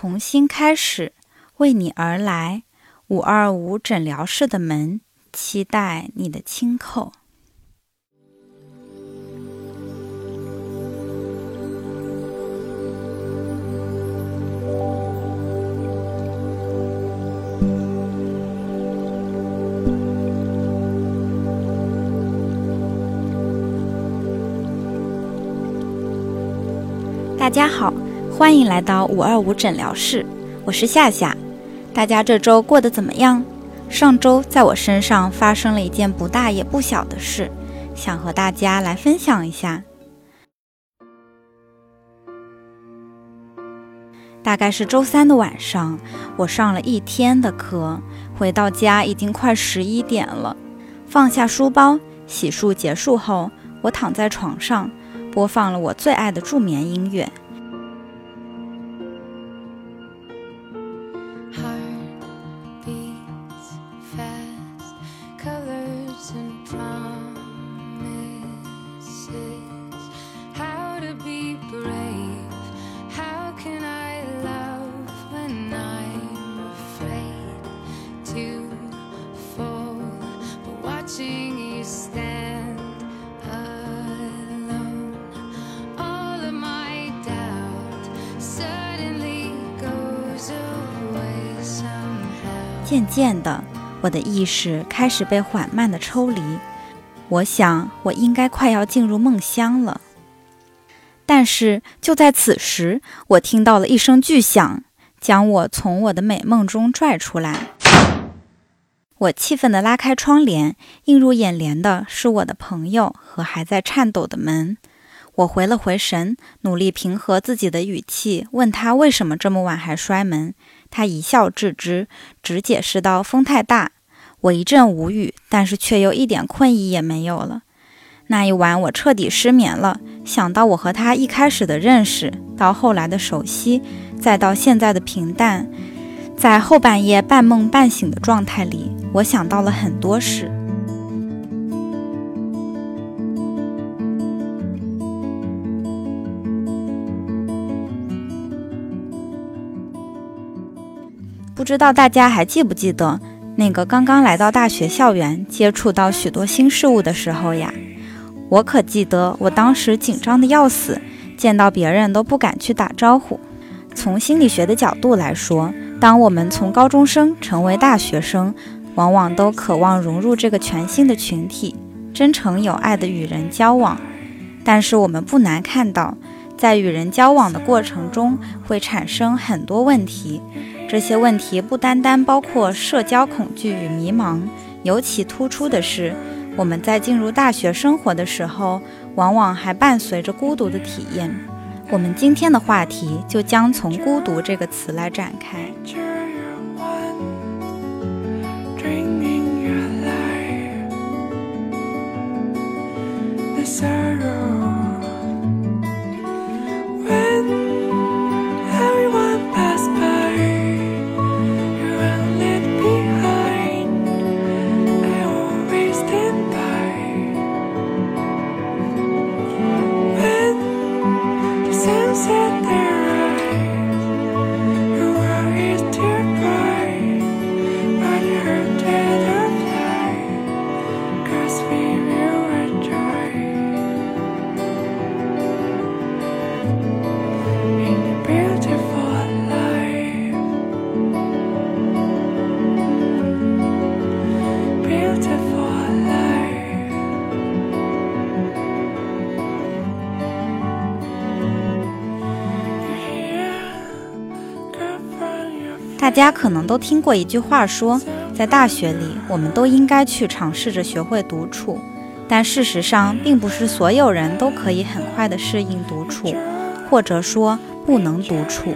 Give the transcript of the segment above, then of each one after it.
重新开始，为你而来。五二五诊疗室的门，期待你的轻叩。大家好，欢迎来到五二五诊疗室，我是夏夏。大家这周过得怎么样？上周在我身上发生了一件不大也不小的事，想和大家来分享一下。大概是周三的晚上，我上了一天的课，回到家已经快十一点了。放下书包，洗漱结束后，我躺在床上。播放了我最爱的助眠音乐。渐渐的，我的意识开始被缓慢的抽离。我想，我应该快要进入梦乡了。但是就在此时，我听到了一声巨响，将我从我的美梦中拽出来。我气愤地拉开窗帘，映入眼帘的是我的朋友和还在颤抖的门。我回了回神，努力平和自己的语气，问他为什么这么晚还摔门。他一笑置之，只解释道：“风太大。”我一阵无语，但是却又一点困意也没有了。那一晚，我彻底失眠了。想到我和他一开始的认识，到后来的熟悉，再到现在的平淡，在后半夜半梦半醒的状态里，我想到了很多事。知道大家还记不记得那个刚刚来到大学校园、接触到许多新事物的时候呀？我可记得，我当时紧张的要死，见到别人都不敢去打招呼。从心理学的角度来说，当我们从高中生成为大学生，往往都渴望融入这个全新的群体，真诚有爱的与人交往。但是我们不难看到，在与人交往的过程中，会产生很多问题。这些问题不单单包括社交恐惧与迷茫，尤其突出的是，我们在进入大学生活的时候，往往还伴随着孤独的体验。我们今天的话题就将从“孤独”这个词来展开。大家可能都听过一句话，说在大学里，我们都应该去尝试着学会独处。但事实上，并不是所有人都可以很快的适应独处，或者说不能独处。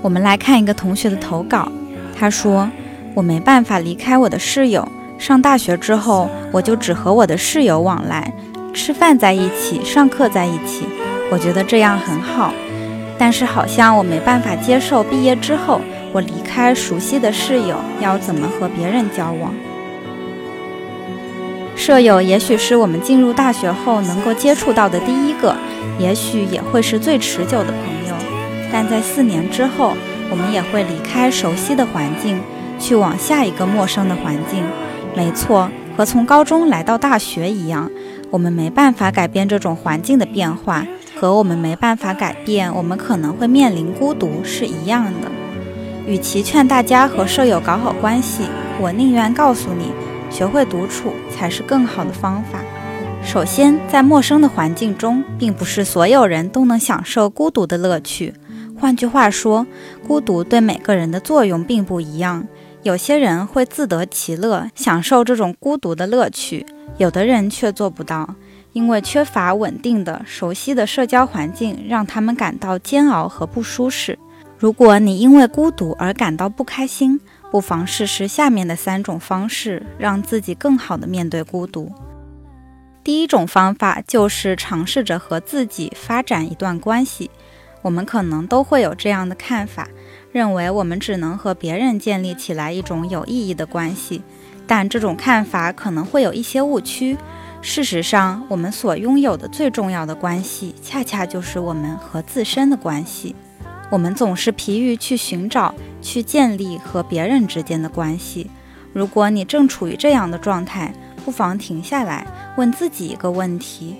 我们来看一个同学的投稿，他说：“我没办法离开我的室友。上大学之后，我就只和我的室友往来，吃饭在一起，上课在一起。我觉得这样很好。但是好像我没办法接受毕业之后。”我离开熟悉的室友，要怎么和别人交往？舍友也许是我们进入大学后能够接触到的第一个，也许也会是最持久的朋友。但在四年之后，我们也会离开熟悉的环境，去往下一个陌生的环境。没错，和从高中来到大学一样，我们没办法改变这种环境的变化，和我们没办法改变我们可能会面临孤独是一样的。与其劝大家和舍友搞好关系，我宁愿告诉你，学会独处才是更好的方法。首先，在陌生的环境中，并不是所有人都能享受孤独的乐趣。换句话说，孤独对每个人的作用并不一样。有些人会自得其乐，享受这种孤独的乐趣；有的人却做不到，因为缺乏稳定的、熟悉的社交环境，让他们感到煎熬和不舒适。如果你因为孤独而感到不开心，不妨试试下面的三种方式，让自己更好地面对孤独。第一种方法就是尝试着和自己发展一段关系。我们可能都会有这样的看法，认为我们只能和别人建立起来一种有意义的关系。但这种看法可能会有一些误区。事实上，我们所拥有的最重要的关系，恰恰就是我们和自身的关系。我们总是疲于去寻找、去建立和别人之间的关系。如果你正处于这样的状态，不妨停下来，问自己一个问题：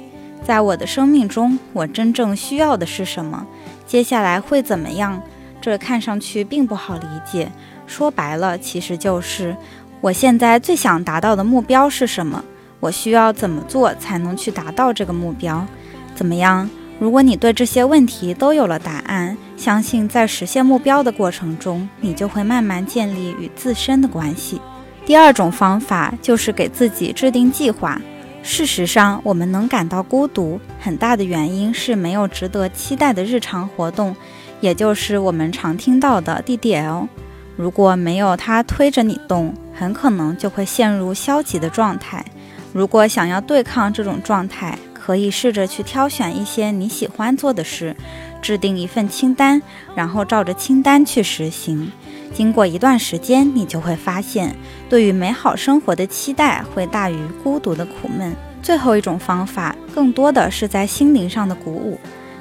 在我的生命中，我真正需要的是什么？接下来会怎么样？这看上去并不好理解。说白了，其实就是我现在最想达到的目标是什么？我需要怎么做才能去达到这个目标？怎么样？如果你对这些问题都有了答案，相信在实现目标的过程中，你就会慢慢建立与自身的关系。第二种方法就是给自己制定计划。事实上，我们能感到孤独，很大的原因是没有值得期待的日常活动，也就是我们常听到的 DDL。如果没有它推着你动，很可能就会陷入消极的状态。如果想要对抗这种状态，可以试着去挑选一些你喜欢做的事，制定一份清单，然后照着清单去实行。经过一段时间，你就会发现，对于美好生活的期待会大于孤独的苦闷。最后一种方法，更多的是在心灵上的鼓舞，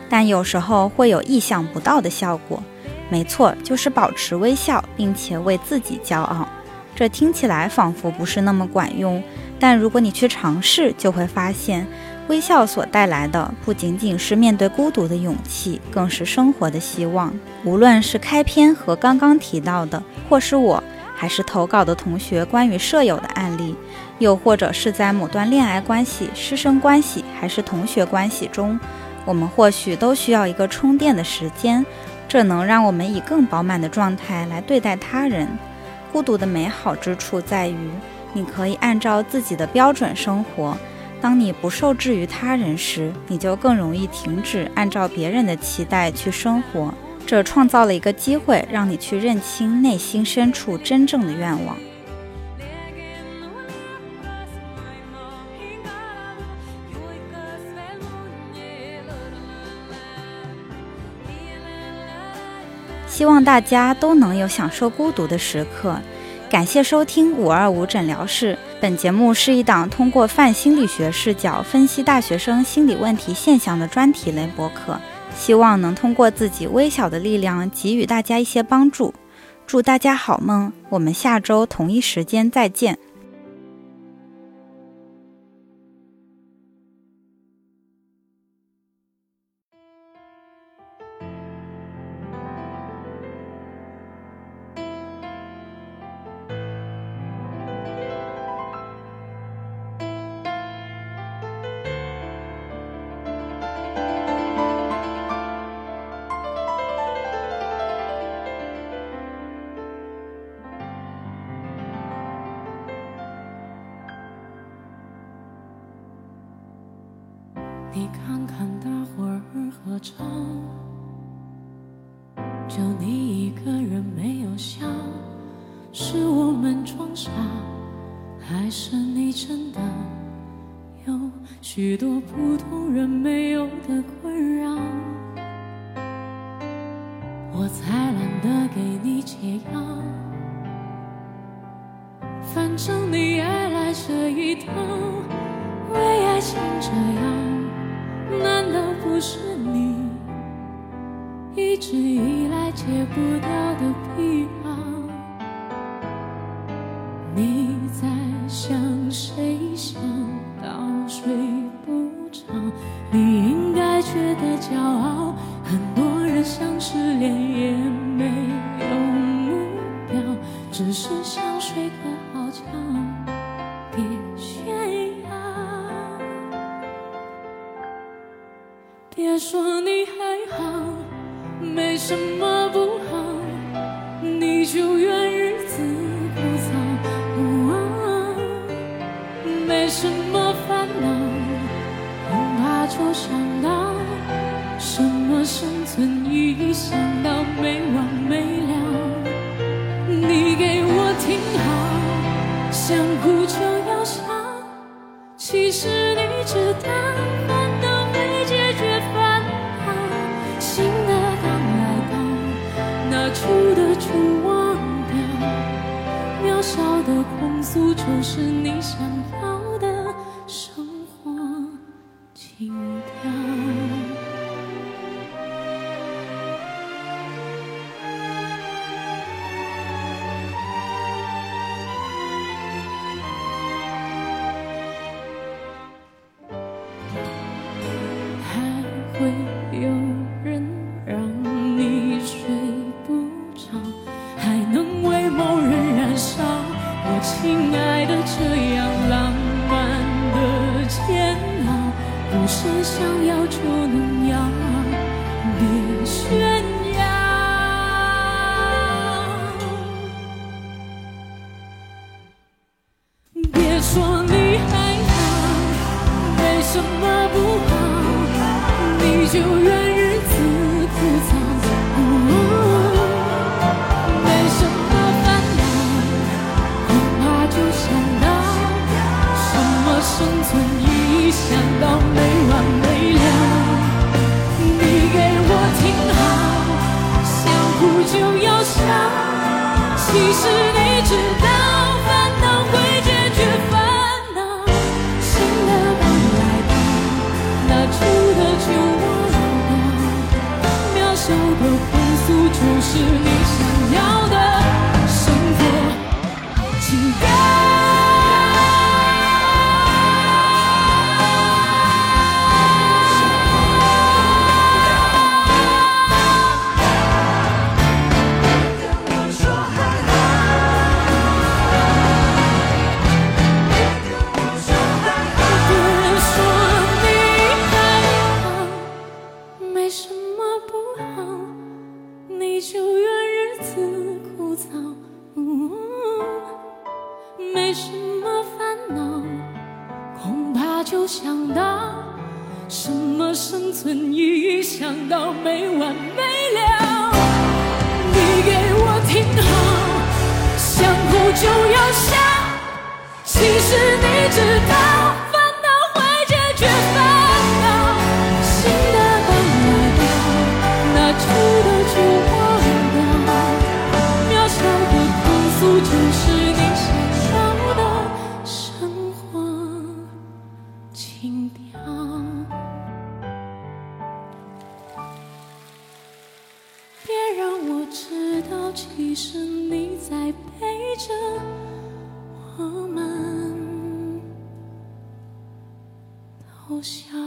但有时候会有意想不到的效果。没错，就是保持微笑，并且为自己骄傲。这听起来仿佛不是那么管用，但如果你去尝试，就会发现。微笑所带来的不仅仅是面对孤独的勇气，更是生活的希望。无论是开篇和刚刚提到的，或是我，还是投稿的同学关于舍友的案例，又或者是在某段恋爱关系、师生关系还是同学关系中，我们或许都需要一个充电的时间，这能让我们以更饱满的状态来对待他人。孤独的美好之处在于，你可以按照自己的标准生活。当你不受制于他人时，你就更容易停止按照别人的期待去生活。这创造了一个机会，让你去认清内心深处真正的愿望。希望大家都能有享受孤独的时刻。感谢收听五二五诊疗室。本节目是一档通过泛心理学视角分析大学生心理问题现象的专题类博客，希望能通过自己微小的力量给予大家一些帮助。祝大家好梦，我们下周同一时间再见。普通人没有的困扰我才懒得给你解药。反正你爱来这一套为爱情这样难道不是你一直以来戒不掉的癖的控诉就是你想要亲爱的这样浪漫的煎熬不是想要就能笑的控诉就是你想要的生活。请我想。